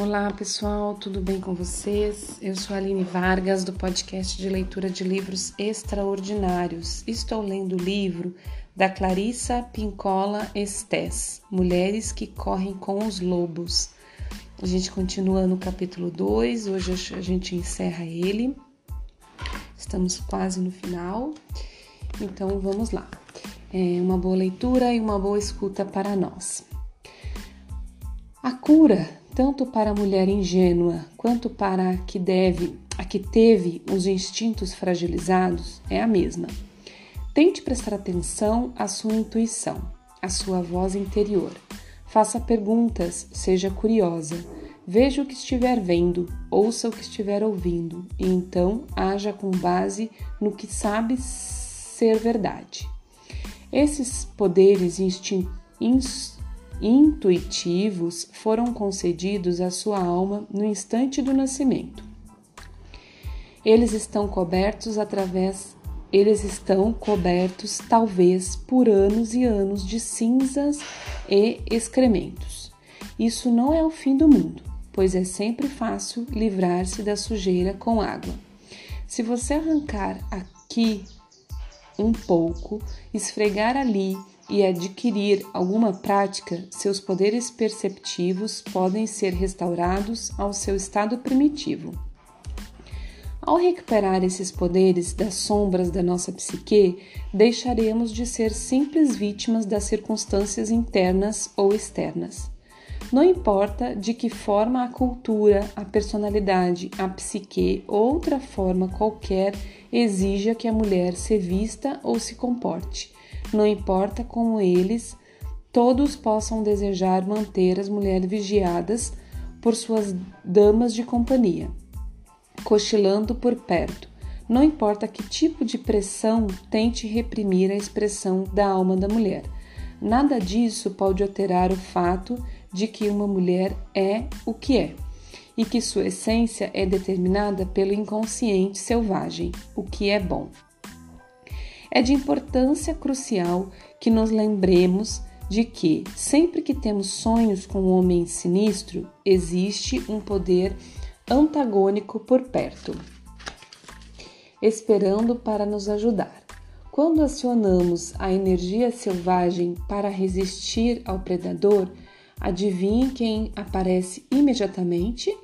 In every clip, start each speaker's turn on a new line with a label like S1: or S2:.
S1: Olá pessoal, tudo bem com vocês? Eu sou a Aline Vargas do podcast de leitura de livros extraordinários. Estou lendo o livro da Clarissa Pincola Estés, Mulheres que Correm com os Lobos. A gente continua no capítulo 2, hoje a gente encerra ele. Estamos quase no final, então vamos lá. É uma boa leitura e uma boa escuta para nós. A cura tanto para a mulher ingênua quanto para a que deve, a que teve os instintos fragilizados, é a mesma. Tente prestar atenção à sua intuição, à sua voz interior. Faça perguntas, seja curiosa. Veja o que estiver vendo, ouça o que estiver ouvindo e então haja com base no que sabe ser verdade. Esses poderes instintivos intuitivos foram concedidos à sua alma no instante do nascimento. Eles estão cobertos através eles estão cobertos talvez por anos e anos de cinzas e excrementos. Isso não é o fim do mundo, pois é sempre fácil livrar-se da sujeira com água. Se você arrancar aqui um pouco, esfregar ali e adquirir alguma prática, seus poderes perceptivos podem ser restaurados ao seu estado primitivo. Ao recuperar esses poderes das sombras da nossa psique, deixaremos de ser simples vítimas das circunstâncias internas ou externas. Não importa de que forma a cultura, a personalidade, a psique ou outra forma qualquer exija que a mulher se vista ou se comporte, não importa como eles todos possam desejar manter as mulheres vigiadas por suas damas de companhia, cochilando por perto. Não importa que tipo de pressão tente reprimir a expressão da alma da mulher. Nada disso pode alterar o fato de que uma mulher é o que é e que sua essência é determinada pelo inconsciente selvagem, o que é bom. É de importância crucial que nos lembremos de que, sempre que temos sonhos com um homem sinistro, existe um poder antagônico por perto, esperando para nos ajudar. Quando acionamos a energia selvagem para resistir ao predador, adivinhe quem aparece imediatamente?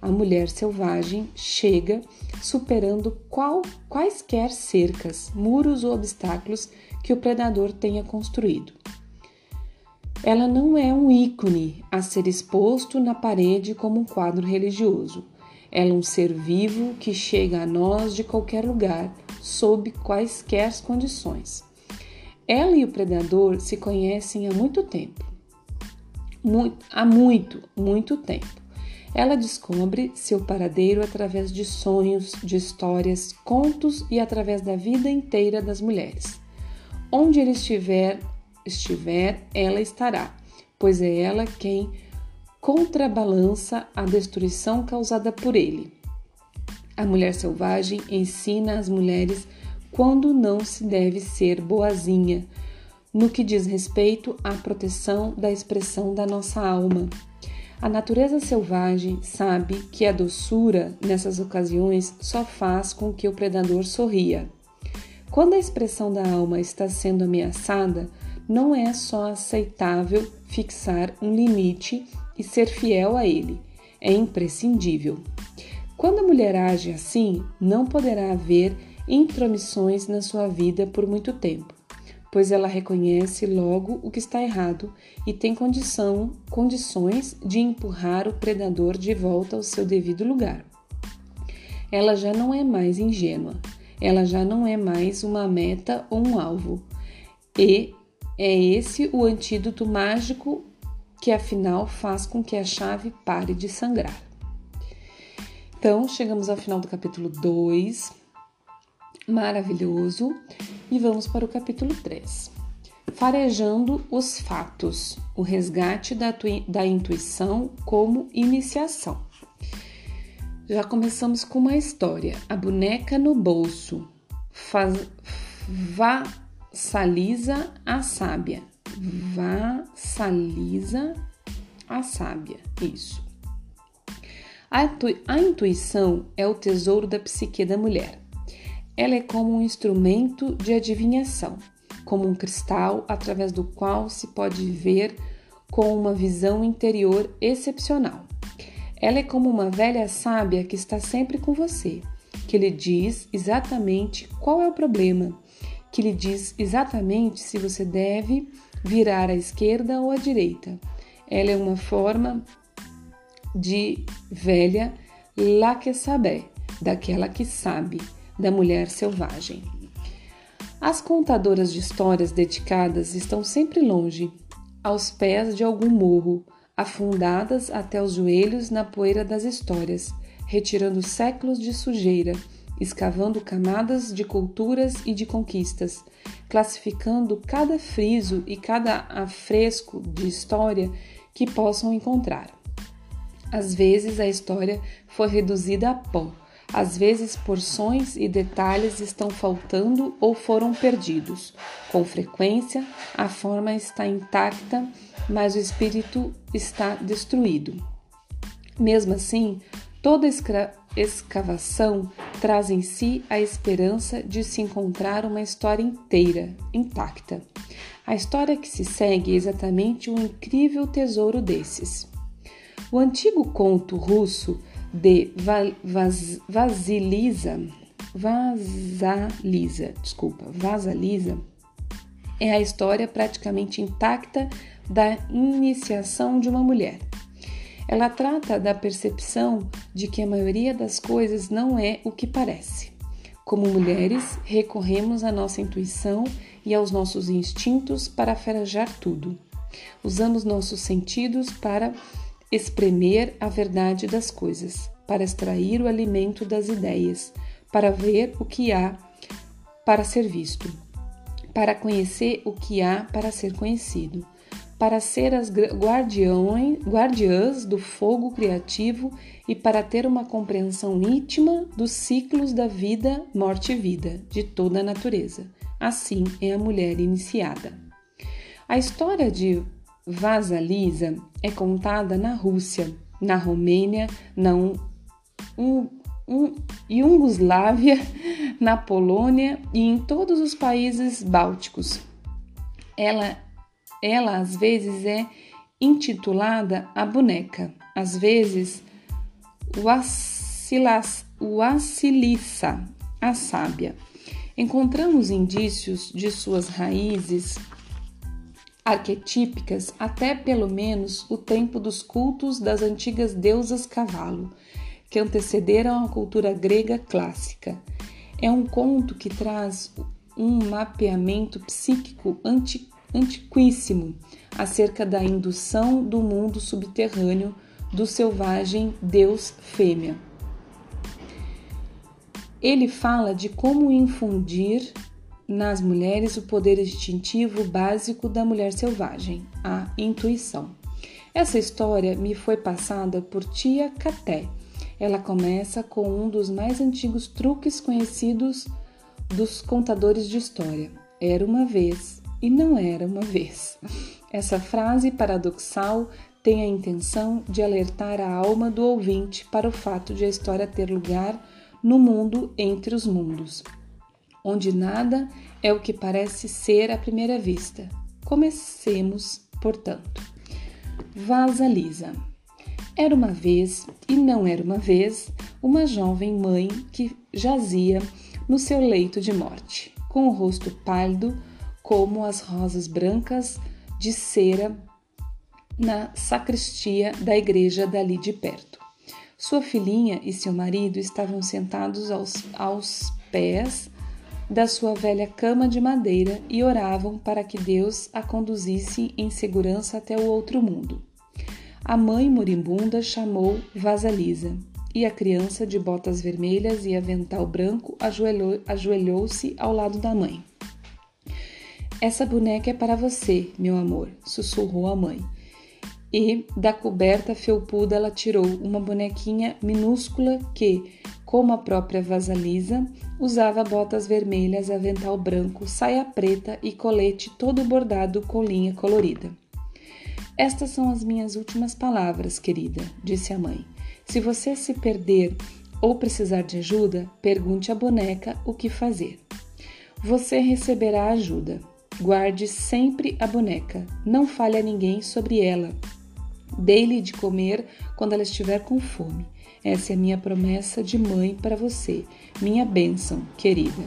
S1: A mulher selvagem chega superando qual, quaisquer cercas, muros ou obstáculos que o predador tenha construído. Ela não é um ícone a ser exposto na parede como um quadro religioso. Ela é um ser vivo que chega a nós de qualquer lugar, sob quaisquer condições. Ela e o predador se conhecem há muito tempo. Muito, há muito, muito tempo. Ela descobre seu paradeiro através de sonhos, de histórias, contos e através da vida inteira das mulheres. Onde ele estiver, estiver, ela estará, pois é ela quem contrabalança a destruição causada por ele. A mulher selvagem ensina às mulheres quando não se deve ser boazinha, no que diz respeito à proteção da expressão da nossa alma. A natureza selvagem sabe que a doçura, nessas ocasiões, só faz com que o predador sorria. Quando a expressão da alma está sendo ameaçada, não é só aceitável fixar um limite e ser fiel a ele, é imprescindível. Quando a mulher age assim, não poderá haver intromissões na sua vida por muito tempo pois ela reconhece logo o que está errado e tem condição, condições de empurrar o predador de volta ao seu devido lugar. Ela já não é mais ingênua, ela já não é mais uma meta ou um alvo. E é esse o antídoto mágico que afinal faz com que a chave pare de sangrar. Então, chegamos ao final do capítulo 2. Maravilhoso. E vamos para o capítulo 3. Farejando os fatos, o resgate da, da intuição como iniciação. Já começamos com uma história. A boneca no bolso faz, vassaliza a sábia. Vassaliza a sábia. Isso. A, a intuição é o tesouro da psique da mulher. Ela é como um instrumento de adivinhação, como um cristal através do qual se pode ver com uma visão interior excepcional. Ela é como uma velha sábia que está sempre com você, que lhe diz exatamente qual é o problema, que lhe diz exatamente se você deve virar à esquerda ou à direita. Ela é uma forma de velha lá que saber, daquela que sabe da mulher selvagem. As contadoras de histórias dedicadas estão sempre longe, aos pés de algum morro, afundadas até os joelhos na poeira das histórias, retirando séculos de sujeira, escavando camadas de culturas e de conquistas, classificando cada friso e cada afresco de história que possam encontrar. Às vezes a história foi reduzida a pó, às vezes, porções e detalhes estão faltando ou foram perdidos. Com frequência, a forma está intacta, mas o espírito está destruído. Mesmo assim, toda escavação traz em si a esperança de se encontrar uma história inteira, intacta. A história que se segue é exatamente um incrível tesouro desses. O antigo conto russo de Vaz, Vasilisa, Vasalisa, desculpa, Vasalisa, é a história praticamente intacta da iniciação de uma mulher. Ela trata da percepção de que a maioria das coisas não é o que parece. Como mulheres, recorremos à nossa intuição e aos nossos instintos para farejar tudo. Usamos nossos sentidos para espremer a verdade das coisas, para extrair o alimento das ideias, para ver o que há para ser visto, para conhecer o que há para ser conhecido, para ser as guardiões, guardiãs do fogo criativo e para ter uma compreensão íntima dos ciclos da vida, morte e vida de toda a natureza. Assim é a mulher iniciada. A história de Vasalisa é contada na Rússia, na Romênia, na um, um, Iugoslávia, na Polônia e em todos os países bálticos. Ela, ela às vezes é intitulada a boneca, às vezes Wassilissa, a sábia. Encontramos indícios de suas raízes arquetípicas até pelo menos o tempo dos cultos das antigas deusas cavalo, que antecederam a cultura grega clássica. É um conto que traz um mapeamento psíquico anti, antiquíssimo acerca da indução do mundo subterrâneo do selvagem deus fêmea. Ele fala de como infundir nas mulheres o poder instintivo básico da mulher selvagem, a intuição. Essa história me foi passada por tia Caté. Ela começa com um dos mais antigos truques conhecidos dos contadores de história. Era uma vez e não era uma vez. Essa frase paradoxal tem a intenção de alertar a alma do ouvinte para o fato de a história ter lugar no mundo entre os mundos onde nada é o que parece ser à primeira vista. Comecemos, portanto. Vaza Lisa. Era uma vez, e não era uma vez, uma jovem mãe que jazia no seu leito de morte, com o rosto pálido como as rosas brancas de cera na sacristia da igreja dali de perto. Sua filhinha e seu marido estavam sentados aos, aos pés da sua velha cama de madeira e oravam para que Deus a conduzisse em segurança até o outro mundo. A mãe moribunda chamou Vasalisa, e a criança de botas vermelhas e avental branco ajoelhou-se ao lado da mãe. Essa boneca é para você, meu amor, sussurrou a mãe. E da coberta felpuda ela tirou uma bonequinha minúscula que, como a própria Vasalisa, usava botas vermelhas, avental branco, saia preta e colete todo bordado com linha colorida. Estas são as minhas últimas palavras, querida, disse a mãe. Se você se perder ou precisar de ajuda, pergunte à boneca o que fazer. Você receberá ajuda. Guarde sempre a boneca. Não fale a ninguém sobre ela. Dê-lhe de comer quando ela estiver com fome. Essa é a minha promessa de mãe para você, minha bênção, querida.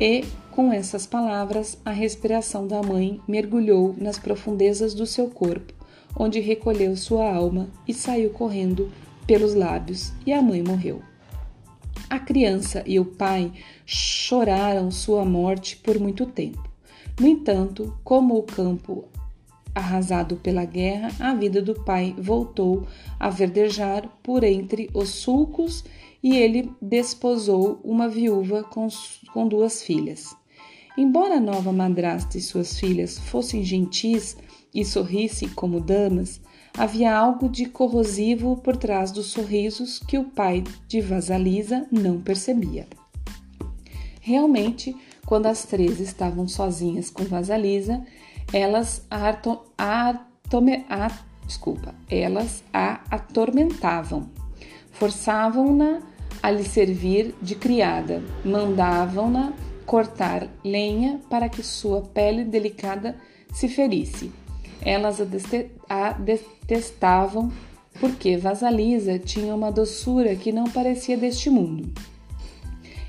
S1: E, com essas palavras, a respiração da mãe mergulhou nas profundezas do seu corpo, onde recolheu sua alma e saiu correndo pelos lábios, e a mãe morreu. A criança e o pai choraram sua morte por muito tempo. No entanto, como o campo arrasado pela guerra, a vida do pai voltou a verdejar por entre os sulcos e ele desposou uma viúva com, com duas filhas. Embora a nova madrasta e suas filhas fossem gentis e sorrissem como damas, havia algo de corrosivo por trás dos sorrisos que o pai de Vasalisa não percebia. Realmente, quando as três estavam sozinhas com Vasalisa, elas a, a, desculpa, elas a atormentavam, forçavam-na a lhe servir de criada, mandavam-na cortar lenha para que sua pele delicada se ferisse. Elas a detestavam porque Vasalisa tinha uma doçura que não parecia deste mundo.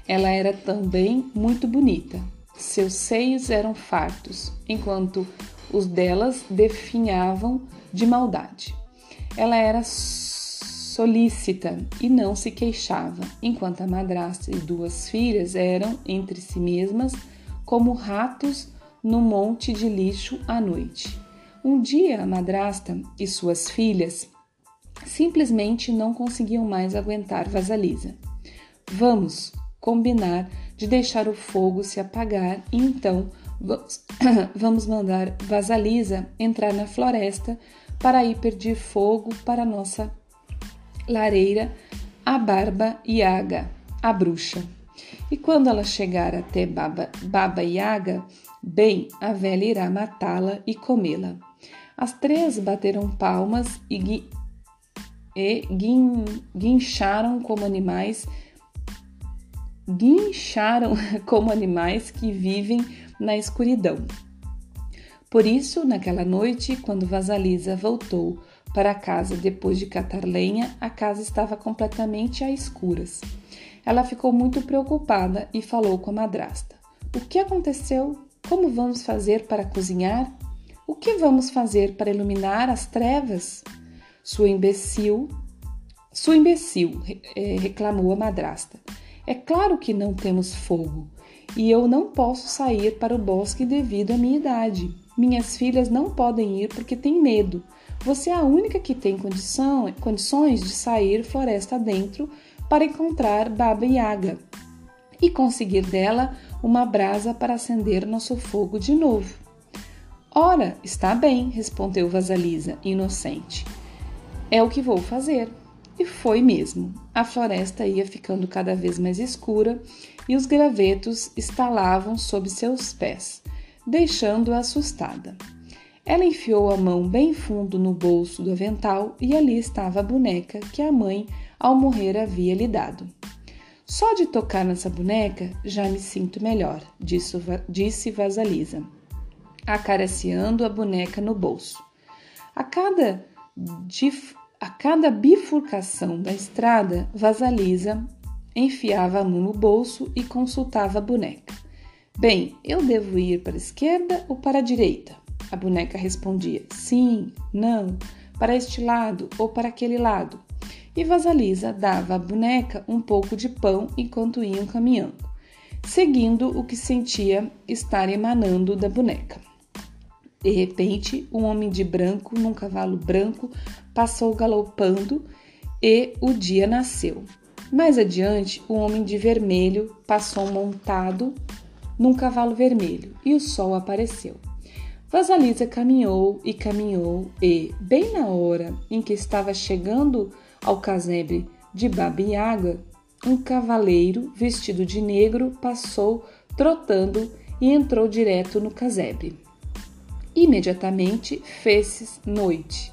S1: Ela era também muito bonita, seus seios eram fartos, enquanto os delas definhavam de maldade. Ela era solícita e não se queixava, enquanto a madrasta e duas filhas eram entre si mesmas como ratos no monte de lixo à noite. Um dia a madrasta e suas filhas simplesmente não conseguiam mais aguentar Vasalisa. Vamos combinar de deixar o fogo se apagar e então vamos mandar Vasalisa entrar na floresta para ir pedir fogo para nossa lareira, a Barba Yaga, a bruxa. E quando ela chegar até Baba, Baba Yaga, bem, a velha irá matá-la e comê-la. As três bateram palmas e, e guin, guincharam como animais guincharam como animais que vivem na escuridão. Por isso, naquela noite, quando Vasalisa voltou para casa depois de catar lenha, a casa estava completamente a escuras. Ela ficou muito preocupada e falou com a madrasta: O que aconteceu? Como vamos fazer para cozinhar? O que vamos fazer para iluminar as trevas? Sua imbecil, sua imbecil, eh, reclamou a madrasta. É claro que não temos fogo e eu não posso sair para o bosque devido à minha idade. Minhas filhas não podem ir porque têm medo. Você é a única que tem condição, condições de sair floresta dentro para encontrar Baba Yaga e conseguir dela uma brasa para acender nosso fogo de novo. Ora, está bem, respondeu Vasalisa, inocente. É o que vou fazer. E foi mesmo. A floresta ia ficando cada vez mais escura e os gravetos estalavam sob seus pés, deixando-a assustada. Ela enfiou a mão bem fundo no bolso do avental e ali estava a boneca que a mãe, ao morrer, havia lhe dado. Só de tocar nessa boneca já me sinto melhor, disse, Vasalisa, acariciando a boneca no bolso. A cada dif a cada bifurcação da estrada, Vasalisa enfiava a mão no bolso e consultava a boneca. Bem, eu devo ir para a esquerda ou para a direita? A boneca respondia sim, não, para este lado ou para aquele lado. E Vasalisa dava à boneca um pouco de pão enquanto iam caminhando, seguindo o que sentia estar emanando da boneca. De repente, um homem de branco num cavalo branco passou galopando e o dia nasceu. Mais adiante, um homem de vermelho passou montado num cavalo vermelho e o sol apareceu. Vasalisa caminhou e caminhou e, bem na hora em que estava chegando ao casebre de Babiaga, um cavaleiro vestido de negro passou trotando e entrou direto no casebre. Imediatamente fez-se noite.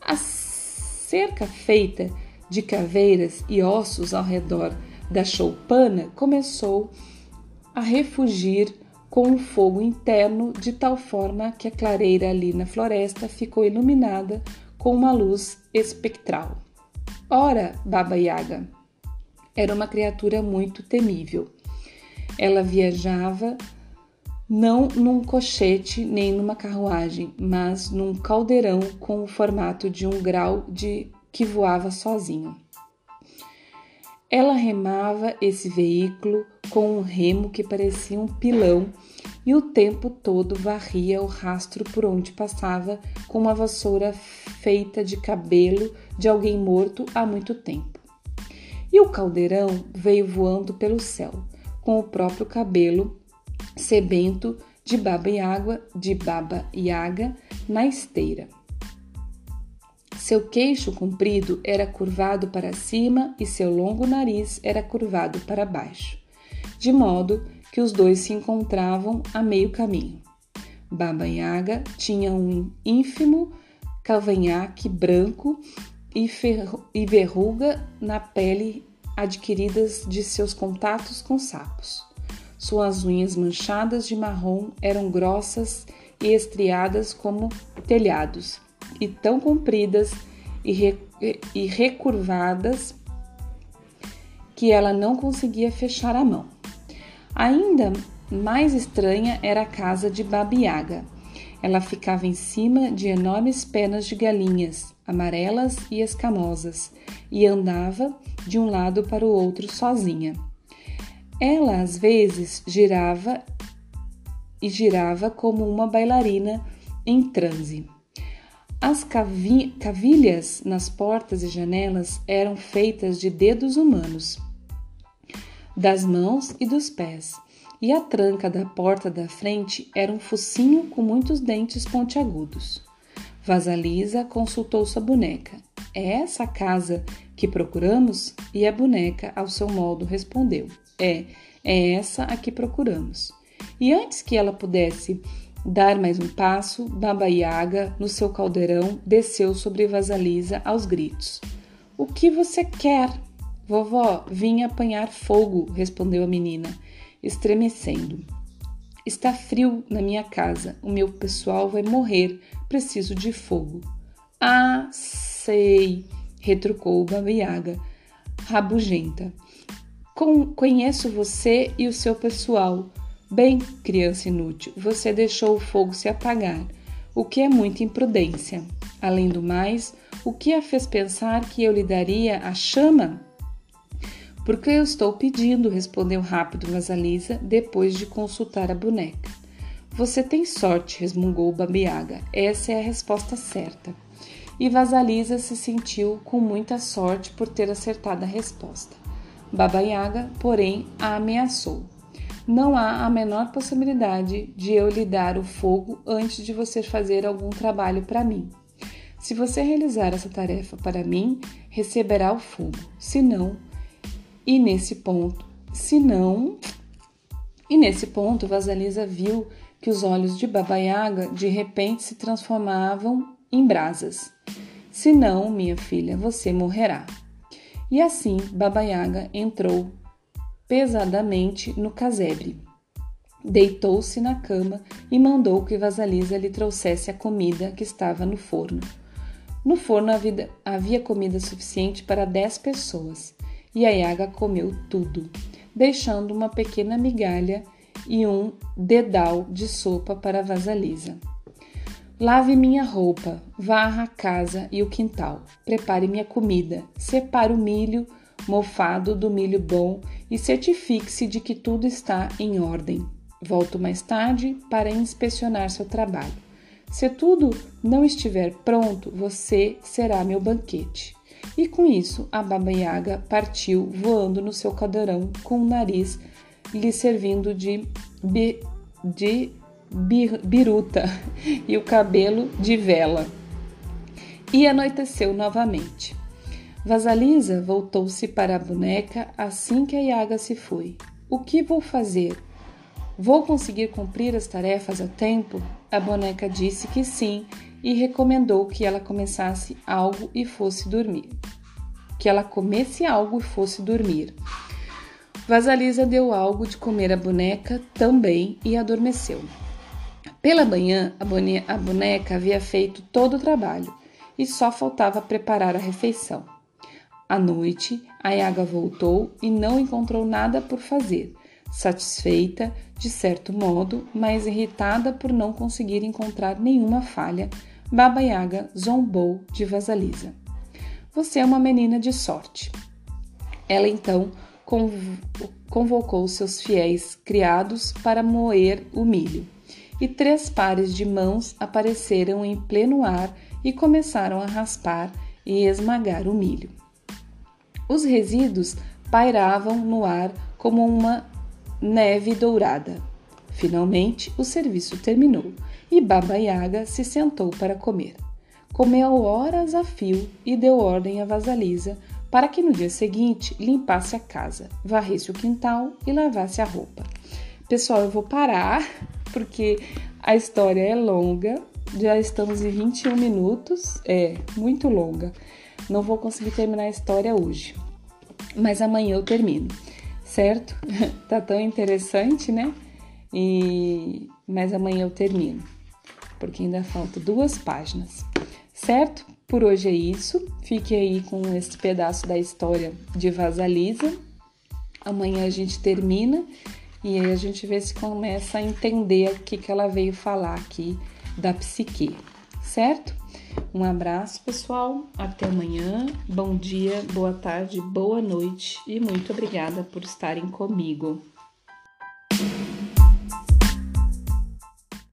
S1: A cerca feita de caveiras e ossos ao redor da choupana, começou a refugir com o fogo interno de tal forma que a clareira ali na floresta ficou iluminada com uma luz espectral. Ora, Baba Yaga era uma criatura muito temível. Ela viajava não num cochete nem numa carruagem, mas num caldeirão com o formato de um grau de que voava sozinho. Ela remava esse veículo com um remo que parecia um pilão e o tempo todo varria o rastro por onde passava com uma vassoura feita de cabelo de alguém morto há muito tempo. E o caldeirão veio voando pelo céu, com o próprio cabelo sebento de baba e água de baba e água na esteira. Seu queixo comprido era curvado para cima e seu longo nariz era curvado para baixo, de modo que os dois se encontravam a meio caminho. Baba Yaga tinha um ínfimo cavanhaque branco e, e verruga na pele adquiridas de seus contatos com sapos. Suas unhas manchadas de marrom eram grossas e estriadas como telhados e tão compridas e, re, e recurvadas que ela não conseguia fechar a mão. Ainda mais estranha era a casa de Babiaga. Ela ficava em cima de enormes penas de galinhas, amarelas e escamosas, e andava de um lado para o outro sozinha. Ela às vezes girava e girava como uma bailarina em transe. As cavilhas nas portas e janelas eram feitas de dedos humanos, das mãos e dos pés, e a tranca da porta da frente era um focinho com muitos dentes pontiagudos. Vasalisa consultou sua boneca. É essa a casa que procuramos? E a boneca, ao seu modo, respondeu: É, é essa a que procuramos. E antes que ela pudesse dar mais um passo, Baba Yaga, no seu caldeirão, desceu sobre Vasalisa aos gritos. O que você quer? Vovó, vim apanhar fogo, respondeu a menina, estremecendo. Está frio na minha casa, o meu pessoal vai morrer, preciso de fogo. Ah, sei, retrucou Baba Yaga, rabugenta. Conheço você e o seu pessoal. Bem, criança inútil, você deixou o fogo se apagar, o que é muita imprudência. Além do mais, o que a fez pensar que eu lhe daria a chama? Porque eu estou pedindo, respondeu rápido Vasalisa, depois de consultar a boneca. Você tem sorte, resmungou Babiaga. Essa é a resposta certa. E Vasalisa se sentiu com muita sorte por ter acertado a resposta. Baba Yaga, porém, a ameaçou não há a menor possibilidade de eu lhe dar o fogo antes de você fazer algum trabalho para mim. Se você realizar essa tarefa para mim, receberá o fogo. Se não, e nesse ponto, se não, e nesse ponto, Vasalisa viu que os olhos de Baba Yaga de repente se transformavam em brasas. Se não, minha filha, você morrerá. E assim Baba Yaga entrou pesadamente no casebre. Deitou-se na cama e mandou que Vasalisa lhe trouxesse a comida que estava no forno. No forno havia comida suficiente para dez pessoas e a Yaga comeu tudo, deixando uma pequena migalha e um dedal de sopa para Vasalisa. Lave minha roupa, varra a casa e o quintal, prepare minha comida, separe o milho mofado do milho bom e certifique-se de que tudo está em ordem. Volto mais tarde para inspecionar seu trabalho. Se tudo não estiver pronto, você será meu banquete. E com isso, a Baba Yaga partiu voando no seu caldeirão com o nariz lhe servindo de, de biruta e o cabelo de vela. E anoiteceu novamente. Vasalisa voltou-se para a boneca assim que a Yaga se foi. O que vou fazer? Vou conseguir cumprir as tarefas a tempo? A boneca disse que sim e recomendou que ela começasse algo e fosse dormir. que ela comesse algo e fosse dormir. Vasalisa deu algo de comer à boneca também e adormeceu. Pela manhã, a boneca havia feito todo o trabalho e só faltava preparar a refeição. À noite, a Yaga voltou e não encontrou nada por fazer, satisfeita, de certo modo, mas irritada por não conseguir encontrar nenhuma falha. Baba Yaga zombou de Vasalisa. Você é uma menina de sorte. Ela então convocou seus fiéis criados para moer o milho, e três pares de mãos apareceram em pleno ar e começaram a raspar e esmagar o milho. Os resíduos pairavam no ar como uma neve dourada. Finalmente, o serviço terminou e Baba Yaga se sentou para comer. Comeu horas a fio e deu ordem a Vasalisa para que no dia seguinte limpasse a casa, varresse o quintal e lavasse a roupa. Pessoal, eu vou parar porque a história é longa, já estamos em 21 minutos, é muito longa. Não vou conseguir terminar a história hoje, mas amanhã eu termino, certo? tá tão interessante, né? E mas amanhã eu termino, porque ainda faltam duas páginas, certo? Por hoje é isso. Fique aí com esse pedaço da história de Vasalisa. Amanhã a gente termina e aí a gente vê se começa a entender o que, que ela veio falar aqui da psique, certo? Um abraço, pessoal. Até amanhã. Bom dia, boa tarde, boa noite e muito obrigada por estarem comigo.